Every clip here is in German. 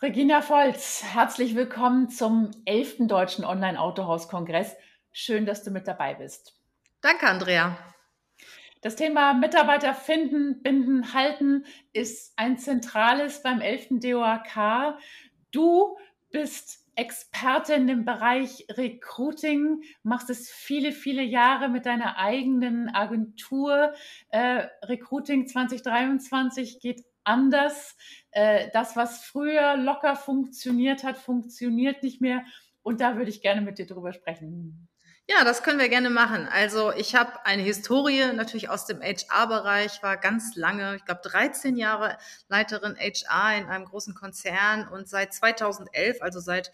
Regina Volz, herzlich willkommen zum 11. Deutschen Online-Autohaus-Kongress. Schön, dass du mit dabei bist. Danke, Andrea. Das Thema Mitarbeiter finden, binden, halten ist ein zentrales beim 11. DOAK. Du bist Expertin im Bereich Recruiting, machst es viele, viele Jahre mit deiner eigenen Agentur. Äh, Recruiting 2023 geht anders. Äh, das, was früher locker funktioniert hat, funktioniert nicht mehr. Und da würde ich gerne mit dir drüber sprechen. Ja, das können wir gerne machen. Also ich habe eine Historie natürlich aus dem HR-Bereich, war ganz lange, ich glaube 13 Jahre Leiterin HR in einem großen Konzern und seit 2011, also seit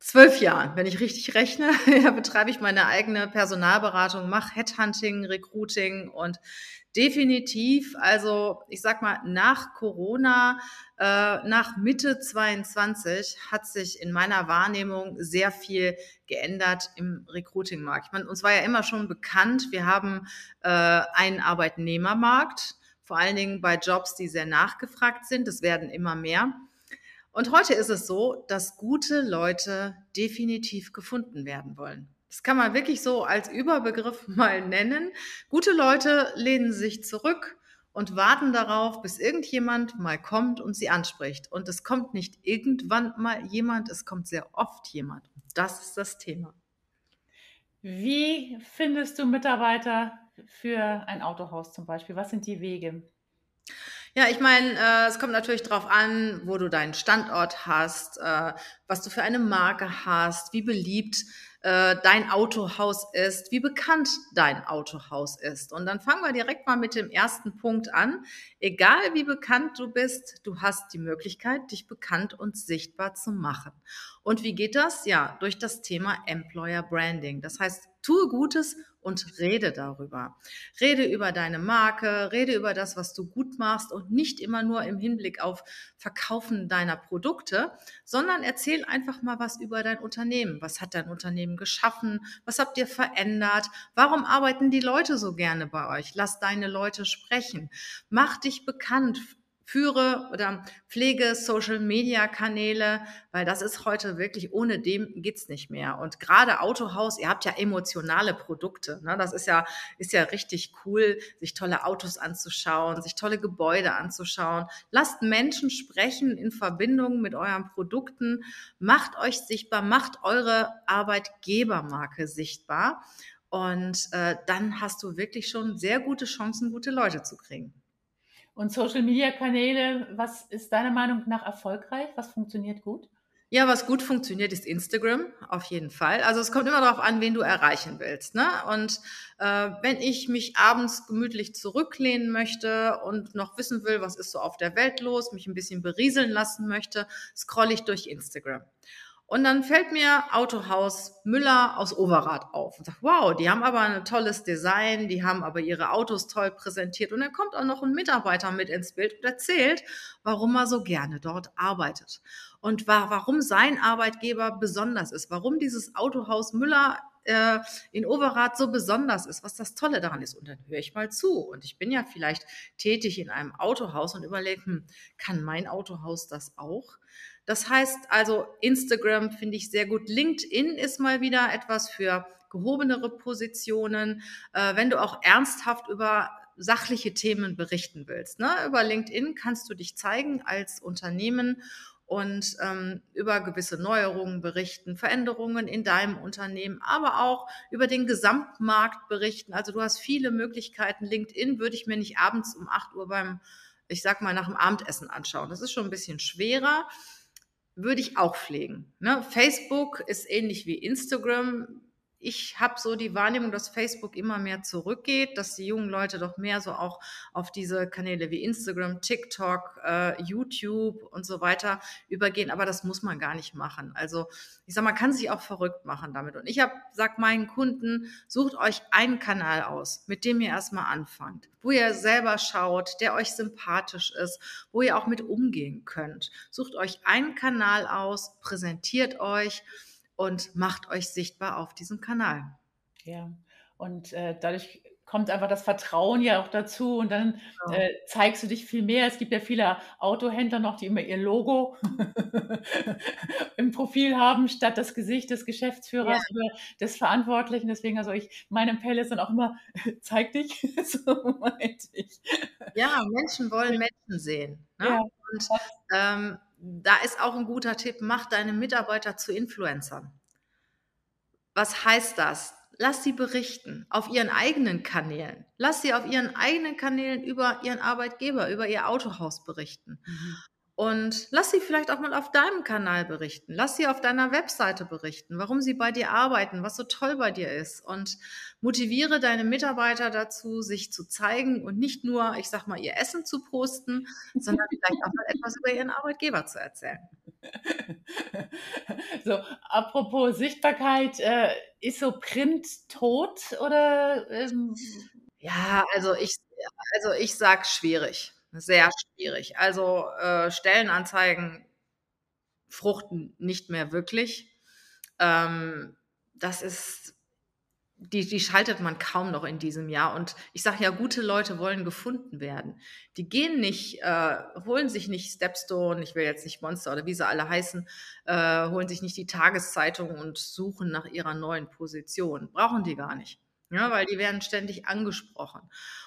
zwölf Jahren, wenn ich richtig rechne, ja, betreibe ich meine eigene Personalberatung, mache Headhunting, Recruiting und definitiv, also ich sag mal, nach Corona, äh, nach Mitte 22 hat sich in meiner Wahrnehmung sehr viel geändert im Recruiting-Markt. Ich meine, uns war ja immer schon bekannt, wir haben äh, einen Arbeitnehmermarkt, vor allen Dingen bei Jobs, die sehr nachgefragt sind. Es werden immer mehr. Und heute ist es so, dass gute Leute definitiv gefunden werden wollen. Das kann man wirklich so als Überbegriff mal nennen. Gute Leute lehnen sich zurück und warten darauf, bis irgendjemand mal kommt und sie anspricht. Und es kommt nicht irgendwann mal jemand, es kommt sehr oft jemand. Das ist das Thema. Wie findest du Mitarbeiter für ein Autohaus zum Beispiel? Was sind die Wege? Ja, ich meine, äh, es kommt natürlich darauf an, wo du deinen Standort hast, äh, was du für eine Marke hast, wie beliebt äh, dein Autohaus ist, wie bekannt dein Autohaus ist. Und dann fangen wir direkt mal mit dem ersten Punkt an. Egal wie bekannt du bist, du hast die Möglichkeit, dich bekannt und sichtbar zu machen. Und wie geht das? Ja, durch das Thema Employer Branding. Das heißt, tue Gutes und rede darüber. Rede über deine Marke, rede über das, was du gut machst und nicht immer nur im Hinblick auf Verkaufen deiner Produkte, sondern erzähl einfach mal was über dein Unternehmen. Was hat dein Unternehmen geschaffen? Was habt ihr verändert? Warum arbeiten die Leute so gerne bei euch? Lass deine Leute sprechen. Mach dich bekannt führe oder pflege Social-Media-Kanäle, weil das ist heute wirklich, ohne dem geht's nicht mehr. Und gerade Autohaus, ihr habt ja emotionale Produkte. Ne? Das ist ja, ist ja richtig cool, sich tolle Autos anzuschauen, sich tolle Gebäude anzuschauen. Lasst Menschen sprechen in Verbindung mit euren Produkten. Macht euch sichtbar, macht eure Arbeitgebermarke sichtbar. Und äh, dann hast du wirklich schon sehr gute Chancen, gute Leute zu kriegen. Und Social-Media-Kanäle, was ist deiner Meinung nach erfolgreich? Was funktioniert gut? Ja, was gut funktioniert, ist Instagram, auf jeden Fall. Also es kommt immer darauf an, wen du erreichen willst. Ne? Und äh, wenn ich mich abends gemütlich zurücklehnen möchte und noch wissen will, was ist so auf der Welt los, mich ein bisschen berieseln lassen möchte, scrolle ich durch Instagram. Und dann fällt mir Autohaus Müller aus Overath auf und sagt, wow, die haben aber ein tolles Design, die haben aber ihre Autos toll präsentiert. Und dann kommt auch noch ein Mitarbeiter mit ins Bild und erzählt, warum er so gerne dort arbeitet. Und warum sein Arbeitgeber besonders ist, warum dieses Autohaus Müller äh, in Overath so besonders ist, was das Tolle daran ist. Und dann höre ich mal zu. Und ich bin ja vielleicht tätig in einem Autohaus und überlege, hm, kann mein Autohaus das auch? Das heißt also, Instagram finde ich sehr gut. LinkedIn ist mal wieder etwas für gehobenere Positionen. Äh, wenn du auch ernsthaft über sachliche Themen berichten willst. Ne? Über LinkedIn kannst du dich zeigen als Unternehmen und ähm, über gewisse Neuerungen berichten, Veränderungen in deinem Unternehmen, aber auch über den Gesamtmarkt berichten. Also du hast viele Möglichkeiten. LinkedIn würde ich mir nicht abends um 8 Uhr beim, ich sag mal, nach dem Abendessen anschauen. Das ist schon ein bisschen schwerer würde ich auch pflegen. Ne? Facebook ist ähnlich wie Instagram ich habe so die Wahrnehmung, dass Facebook immer mehr zurückgeht, dass die jungen Leute doch mehr so auch auf diese Kanäle wie Instagram, TikTok, äh, YouTube und so weiter übergehen. Aber das muss man gar nicht machen. Also ich sag, man kann sich auch verrückt machen damit. Und ich habe sag meinen Kunden, sucht euch einen Kanal aus, mit dem ihr erstmal anfangt, wo ihr selber schaut, der euch sympathisch ist, wo ihr auch mit umgehen könnt. Sucht euch einen Kanal aus, präsentiert euch und macht euch sichtbar auf diesem Kanal. Ja, und äh, dadurch kommt einfach das Vertrauen ja auch dazu und dann Ja. äh, zeigst du dich viel mehr. Es gibt ja viele Autohändler noch, die immer ihr Logo im Profil haben, statt das Gesicht des Geschäftsführers oder des Verantwortlichen. Deswegen, also ich, mein Appell ist dann auch immer, zeig dich, so meinte ich. Ja, Menschen wollen Menschen sehen. Ne? Ja. Und ähm, da ist auch ein guter Tipp, mach deine Mitarbeiter zu Influencern. Was heißt das? Lass sie berichten auf ihren eigenen Kanälen. Lass sie auf ihren eigenen Kanälen über ihren Arbeitgeber, über ihr Autohaus berichten. Und lass sie vielleicht auch mal auf deinem Kanal berichten. Lass sie auf deiner Webseite berichten, warum sie bei dir arbeiten, was so toll bei dir ist. Und motiviere deine Mitarbeiter dazu, sich zu zeigen und nicht nur, ich sag mal, ihr Essen zu posten, sondern vielleicht auch mal etwas über ihren Arbeitgeber zu erzählen. So, apropos Sichtbarkeit, äh, ist so Print tot oder? Ähm, Ja, also ich, also ich sag schwierig, sehr schwierig. Also äh, Stellenanzeigen fruchten nicht mehr wirklich. Ähm, das ist, die, die schaltet man kaum noch in diesem Jahr. Und ich sage ja, gute Leute wollen gefunden werden. Die gehen nicht, äh, holen sich nicht Stepstone, ich will jetzt nicht Monster oder wie sie alle heißen, äh, holen sich nicht die Tageszeitung und suchen nach ihrer neuen Position. Brauchen die gar nicht. Ja, weil die werden ständig angesprochen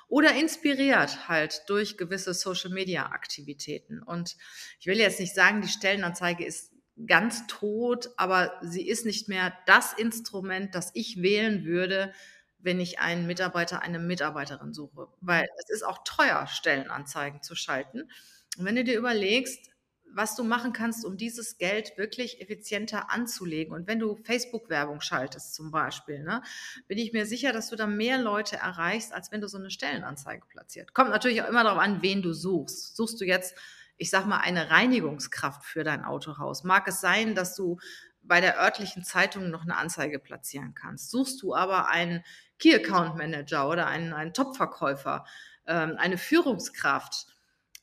oder inspiriert halt durch gewisse Social-Media-Aktivitäten. Und ich will jetzt nicht sagen, die Stellenanzeige ist ganz tot, aber sie ist nicht mehr das Instrument, das ich wählen würde, wenn ich einen Mitarbeiter, eine Mitarbeiterin suche. Weil es ist auch teuer, Stellenanzeigen zu schalten. Und wenn du dir überlegst, was du machen kannst, um dieses Geld wirklich effizienter anzulegen. Und wenn du Facebook-Werbung schaltest zum Beispiel, ne, bin ich mir sicher, dass du da mehr Leute erreichst, als wenn du so eine Stellenanzeige platziert. Kommt natürlich auch immer darauf an, wen du suchst. Suchst du jetzt, ich sag mal, eine Reinigungskraft für dein Autohaus? Mag es sein, dass du bei der örtlichen Zeitung noch eine Anzeige platzieren kannst? Suchst du aber einen Key Account Manager oder einen, einen Top-Verkäufer, ähm, eine Führungskraft?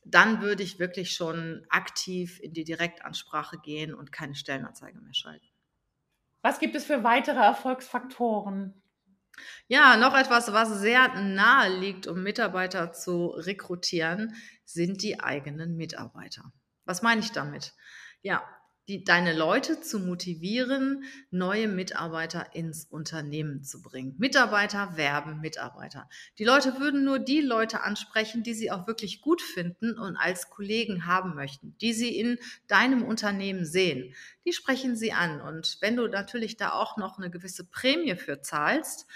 Dann würde ich wirklich schon aktiv in die Direktansprache gehen und keine Stellenanzeige mehr schalten. Was gibt es für weitere Erfolgsfaktoren? Ja, noch etwas, was sehr nahe liegt, um Mitarbeiter zu rekrutieren, sind die eigenen Mitarbeiter. Was meine ich damit? Ja, die, deine Leute zu motivieren, neue Mitarbeiter ins Unternehmen zu bringen. Mitarbeiter werben Mitarbeiter. Die Leute würden nur die Leute ansprechen, die sie auch wirklich gut finden und als Kollegen haben möchten, die sie in deinem Unternehmen sehen. Die sprechen sie an. Und wenn du natürlich da auch noch eine gewisse Prämie für zahlst,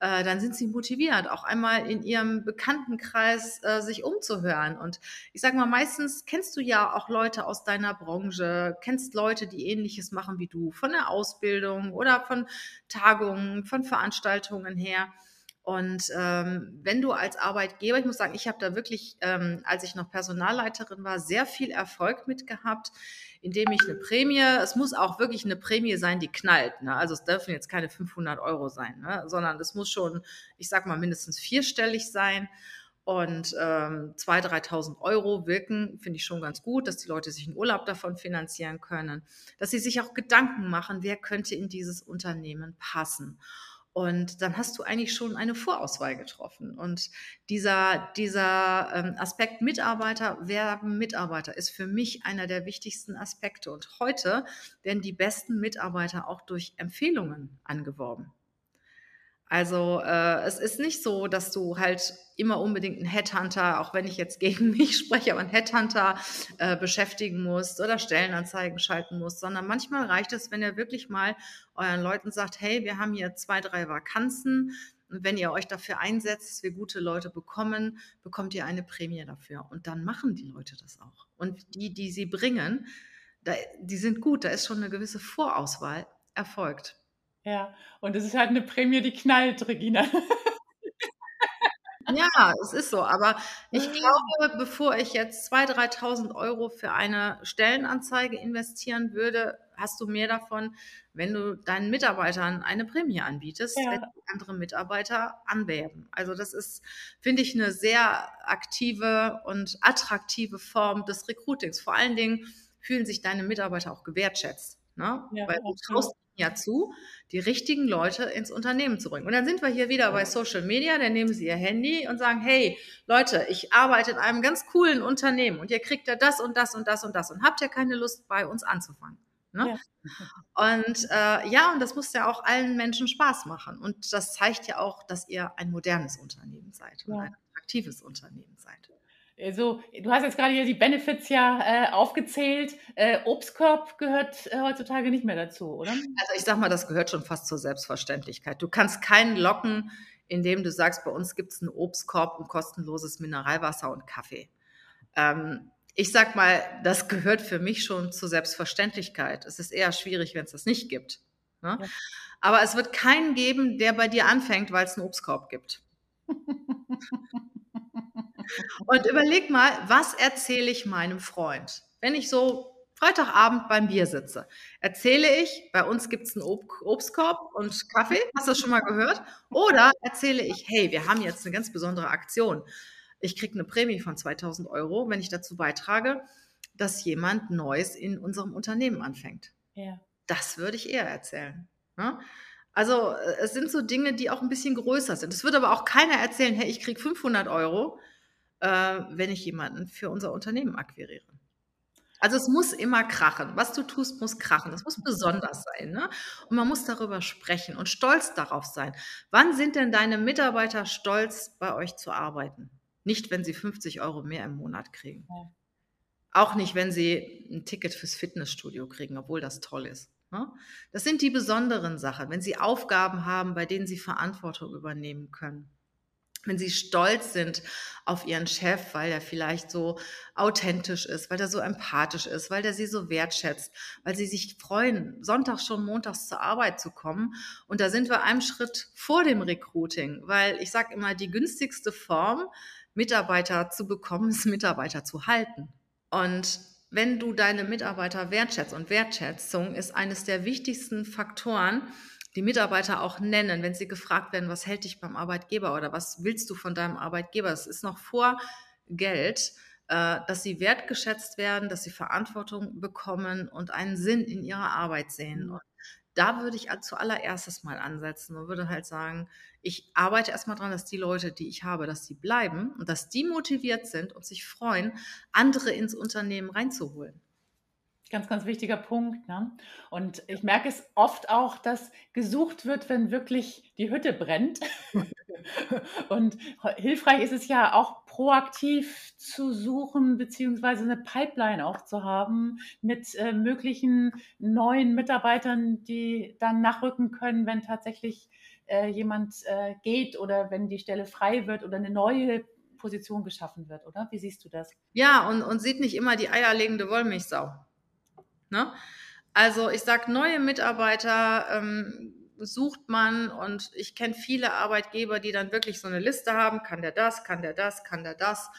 äh, dann sind sie motiviert, auch einmal in ihrem Bekanntenkreis äh, sich umzuhören. Und ich sage mal, meistens kennst du ja auch Leute aus deiner Branche, kennst Leute, die ähnliches machen wie du, von der Ausbildung oder von Tagungen, von Veranstaltungen her. Und ähm, wenn du als Arbeitgeber, ich muss sagen, ich habe da wirklich, ähm, als ich noch Personalleiterin war, sehr viel Erfolg mit gehabt, indem ich eine Prämie, es muss auch wirklich eine Prämie sein, die knallt. Ne? Also es dürfen jetzt keine 500 Euro sein, ne? sondern es muss schon, ich sag mal, mindestens vierstellig sein. Und ähm, 2.000, 3.000 Euro wirken, finde ich schon ganz gut, dass die Leute sich einen Urlaub davon finanzieren können, dass sie sich auch Gedanken machen, wer könnte in dieses Unternehmen passen. Und dann hast du eigentlich schon eine Vorauswahl getroffen. Und dieser, dieser ähm, Aspekt Mitarbeiter werben Mitarbeiter ist für mich einer der wichtigsten Aspekte. Und heute werden die besten Mitarbeiter auch durch Empfehlungen angeworben. Also äh, es ist nicht so, dass du halt immer unbedingt einen Headhunter, auch wenn ich jetzt gegen mich spreche, aber einen Headhunter äh, beschäftigen musst oder Stellenanzeigen schalten musst, sondern manchmal reicht es, wenn ihr wirklich mal euren Leuten sagt, hey, wir haben hier zwei, drei Vakanzen. Und wenn ihr euch dafür einsetzt, dass wir gute Leute bekommen, bekommt ihr eine Prämie dafür. Und dann machen die Leute das auch. Und die, die sie bringen, da, die sind gut. Da ist schon eine gewisse Vorauswahl erfolgt. Ja, und es ist halt eine Prämie, die knallt, Regina. Ja, es ist so. Aber ich glaube, bevor ich jetzt 2.000, 3.000 Euro für eine Stellenanzeige investieren würde, hast du mehr davon, wenn du deinen Mitarbeitern eine Prämie anbietest, Ja. wenn andere Mitarbeiter anwerben. Also das ist, finde ich, eine sehr aktive und attraktive Form des Recruitings. Vor allen Dingen fühlen sich deine Mitarbeiter auch gewertschätzt. Ne? Ja, Weil du traust ja zu, die richtigen Leute ins Unternehmen zu bringen. Und dann sind wir hier wieder bei Social Media, dann nehmen sie ihr Handy und sagen, hey Leute, ich arbeite in einem ganz coolen Unternehmen und ihr kriegt ja das und das und das und das und habt ihr keine Lust bei uns anzufangen? Ne? Ja. Und äh, ja, und das muss ja auch allen Menschen Spaß machen. Und das zeigt ja auch, dass ihr ein modernes Unternehmen seid und ja. ein attraktives Unternehmen seid. Also, du hast jetzt gerade hier die Benefits ja äh, aufgezählt. Äh, Obstkorb gehört äh, heutzutage nicht mehr dazu, oder? Also ich sag mal, das gehört schon fast zur Selbstverständlichkeit. Du kannst keinen locken, indem du sagst, bei uns gibt es einen Obstkorb und kostenloses Mineralwasser und Kaffee. Ähm, ich sag mal, das gehört für mich schon zur Selbstverständlichkeit. Es ist eher schwierig, wenn es das nicht gibt. Ne? Ja. Aber es wird keinen geben, der bei dir anfängt, weil es einen Obstkorb gibt. Und überleg mal, was erzähle ich meinem Freund? Wenn ich so Freitagabend beim Bier sitze, erzähle ich, bei uns gibt es einen Ob Obstkorb und Kaffee, hast du das schon mal gehört? Oder erzähle ich, hey, wir haben jetzt eine ganz besondere Aktion. Ich kriege eine Prämie von 2000 Euro, wenn ich dazu beitrage, dass jemand Neues in unserem Unternehmen anfängt. Ja. Das würde ich eher erzählen. Ne? Also äh, es sind so Dinge, die auch ein bisschen größer sind. Es würde aber auch keiner erzählen, hey, ich kriege 500 Euro, wenn ich jemanden für unser Unternehmen akquiriere. Also es muss immer krachen. Was du tust, muss krachen. Das muss besonders sein. Ne? Und man muss darüber sprechen und stolz darauf sein. Wann sind denn deine Mitarbeiter stolz, bei euch zu arbeiten? Nicht, wenn sie 50 Euro mehr im Monat kriegen. Ja. Auch nicht, wenn sie ein Ticket fürs Fitnessstudio kriegen, obwohl das toll ist. Ne? Das sind die besonderen Sachen, wenn sie Aufgaben haben, bei denen sie Verantwortung übernehmen können wenn sie stolz sind auf ihren Chef, weil er vielleicht so authentisch ist, weil er so empathisch ist, weil er sie so wertschätzt, weil sie sich freuen, Sonntag schon montags zur Arbeit zu kommen. Und da sind wir einen Schritt vor dem Recruiting, weil ich sage immer, die günstigste Form, Mitarbeiter zu bekommen, ist Mitarbeiter zu halten. Und wenn du deine Mitarbeiter wertschätzt und Wertschätzung ist eines der wichtigsten Faktoren, die Mitarbeiter auch nennen, wenn sie gefragt werden, was hält dich beim Arbeitgeber oder was willst du von deinem Arbeitgeber? Es ist noch vor Geld, äh, dass sie wertgeschätzt werden, dass sie Verantwortung bekommen und einen Sinn in ihrer Arbeit sehen. Mhm. Und da würde ich zuallererstes mal ansetzen und würde halt sagen, ich arbeite erstmal dran, dass die Leute, die ich habe, dass sie bleiben und dass die motiviert sind und sich freuen, andere ins Unternehmen reinzuholen. Ganz, ganz wichtiger Punkt. Ne? Und ich merke es oft auch, dass gesucht wird, wenn wirklich die Hütte brennt. und hilfreich ist es ja auch proaktiv zu suchen, beziehungsweise eine Pipeline auch zu haben mit äh, möglichen neuen Mitarbeitern, die dann nachrücken können, wenn tatsächlich äh, jemand äh, geht oder wenn die Stelle frei wird oder eine neue Position geschaffen wird, oder? Wie siehst du das? Ja, und, und sieht nicht immer die eierlegende Wollmilchsau. Ne? Also ich sage, neue Mitarbeiter ähm, sucht man und ich kenne viele Arbeitgeber, die dann wirklich so eine Liste haben, kann der das, kann der das, kann der das.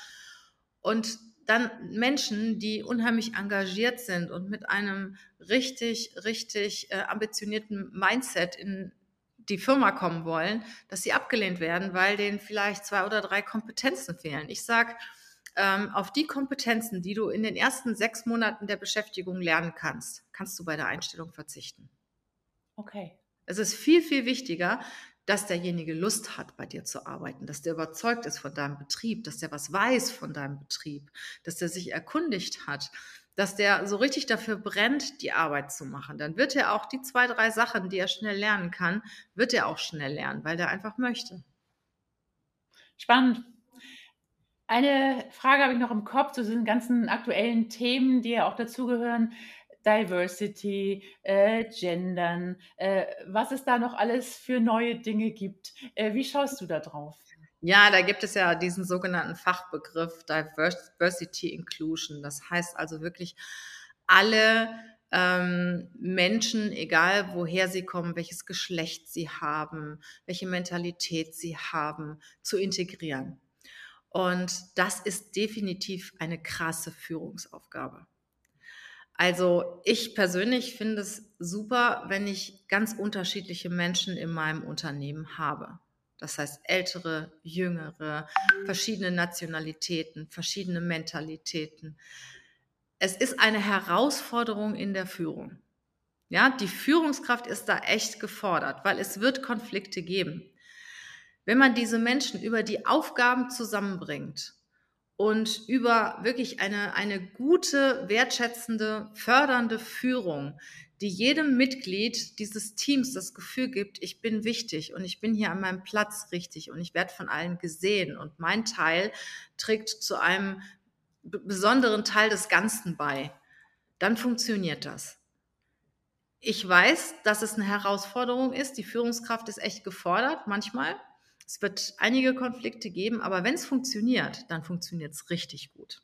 Und dann Menschen, die unheimlich engagiert sind und mit einem richtig, richtig äh, ambitionierten Mindset in die Firma kommen wollen, dass sie abgelehnt werden, weil denen vielleicht zwei oder drei Kompetenzen fehlen. Ich sage, ähm, auf die Kompetenzen, die du in den ersten sechs Monaten der Beschäftigung lernen kannst, kannst du bei der Einstellung verzichten. Okay. Es ist viel, viel wichtiger, dass derjenige Lust hat, bei dir zu arbeiten, dass der überzeugt ist von deinem Betrieb, dass der was weiß von deinem Betrieb, dass der sich erkundigt hat, dass der so richtig dafür brennt, die Arbeit zu machen. Dann wird er auch die zwei, drei Sachen, die er schnell lernen kann, wird er auch schnell lernen, weil der einfach möchte. Spannend. Eine Frage habe ich noch im Kopf zu diesen ganzen aktuellen Themen, die ja auch dazugehören. Diversity, äh, Gendern, äh, was es da noch alles für neue Dinge gibt. Äh, wie schaust du da drauf? Ja, da gibt es ja diesen sogenannten Fachbegriff Diversity Inclusion. Das heißt also wirklich alle ähm, Menschen, egal woher sie kommen, welches Geschlecht sie haben, welche Mentalität sie haben, zu integrieren. Und das ist definitiv eine krasse Führungsaufgabe. Also ich persönlich finde es super, wenn ich ganz unterschiedliche Menschen in meinem Unternehmen habe. Das heißt ältere, jüngere, verschiedene Nationalitäten, verschiedene Mentalitäten. Es ist eine Herausforderung in der Führung. Ja, die Führungskraft ist da echt gefordert, weil es wird Konflikte geben. Wenn man diese Menschen über die Aufgaben zusammenbringt und über wirklich eine, eine gute, wertschätzende, fördernde Führung, die jedem Mitglied dieses Teams das Gefühl gibt, ich bin wichtig und ich bin hier an meinem Platz richtig und ich werde von allen gesehen und mein Teil trägt zu einem besonderen Teil des Ganzen bei, dann funktioniert das. Ich weiß, dass es eine Herausforderung ist. Die Führungskraft ist echt gefordert manchmal. Es wird einige Konflikte geben, aber wenn es funktioniert, dann funktioniert es richtig gut.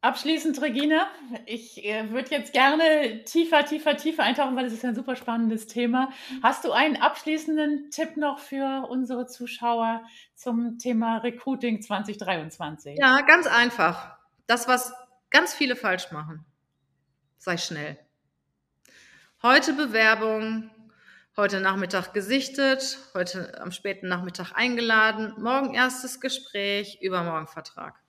Abschließend, Regina, ich äh, würde jetzt gerne tiefer, tiefer, tiefer eintauchen, weil es ist ein super spannendes Thema. Hast du einen abschließenden Tipp noch für unsere Zuschauer zum Thema Recruiting 2023? Ja, ganz einfach. Das, was ganz viele falsch machen. Sei schnell. Heute Bewerbung, heute Nachmittag gesichtet, heute am späten Nachmittag eingeladen, morgen erstes Gespräch, übermorgen Vertrag.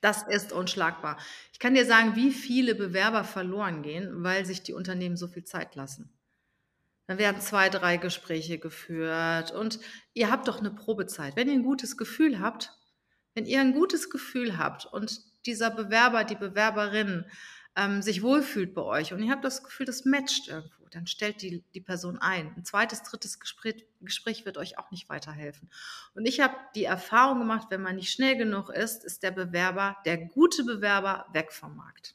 Das ist unschlagbar. Ich kann dir sagen, wie viele Bewerber verloren gehen, weil sich die Unternehmen so viel Zeit lassen. Dann werden zwei, drei Gespräche geführt und ihr habt doch eine Probezeit. Wenn ihr ein gutes Gefühl habt, wenn ihr ein gutes Gefühl habt und dieser Bewerber, die Bewerberin ähm, sich wohlfühlt bei euch und ihr habt das Gefühl, das matcht irgendwo, dann stellt die, die Person ein. Ein zweites, drittes Gespräch, Gespräch wird euch auch nicht weiterhelfen. Und ich habe die Erfahrung gemacht, wenn man nicht schnell genug ist, ist der Bewerber, der gute Bewerber, weg vom Markt.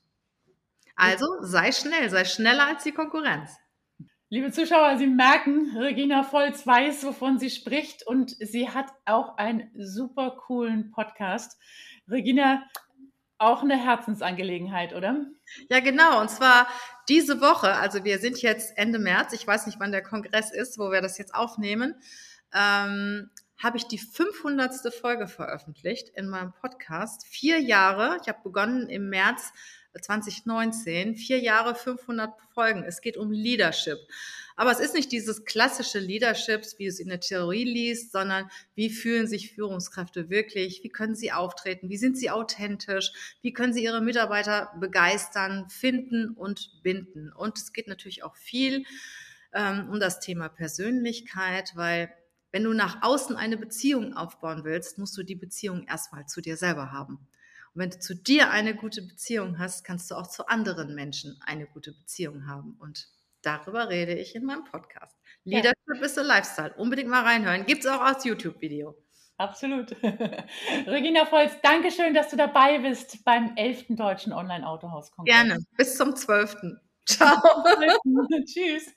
Also sei schnell, sei schneller als die Konkurrenz. Liebe Zuschauer, Sie merken, Regina Volz weiß, wovon sie spricht und sie hat auch einen super coolen Podcast. Regina, auch eine Herzensangelegenheit, oder? Ja, genau. Und zwar diese Woche, also wir sind jetzt Ende März, ich weiß nicht, wann der Kongress ist, wo wir das jetzt aufnehmen, ähm, habe ich die 500. Folge veröffentlicht in meinem Podcast. Vier Jahre, ich habe begonnen im März 2019, vier Jahre, 500 Folgen. Es geht um Leadership. Aber es ist nicht dieses klassische Leaderships, wie es in der Theorie liest, sondern wie fühlen sich Führungskräfte wirklich? Wie können sie auftreten? Wie sind sie authentisch? Wie können sie ihre Mitarbeiter begeistern, finden und binden? Und es geht natürlich auch viel ähm, um das Thema Persönlichkeit, weil wenn du nach außen eine Beziehung aufbauen willst, musst du die Beziehung erstmal zu dir selber haben. Und wenn du zu dir eine gute Beziehung hast, kannst du auch zu anderen Menschen eine gute Beziehung haben. Und darüber rede ich in meinem Podcast. Leadership ja. is a Lifestyle. Unbedingt mal reinhören. Gibt es auch als YouTube-Video. Absolut. Regina Volz, danke schön, dass du dabei bist beim 11. Deutschen Online-Autohaus-Kongress. Gerne. Bis zum 12. Ciao. Tschüss.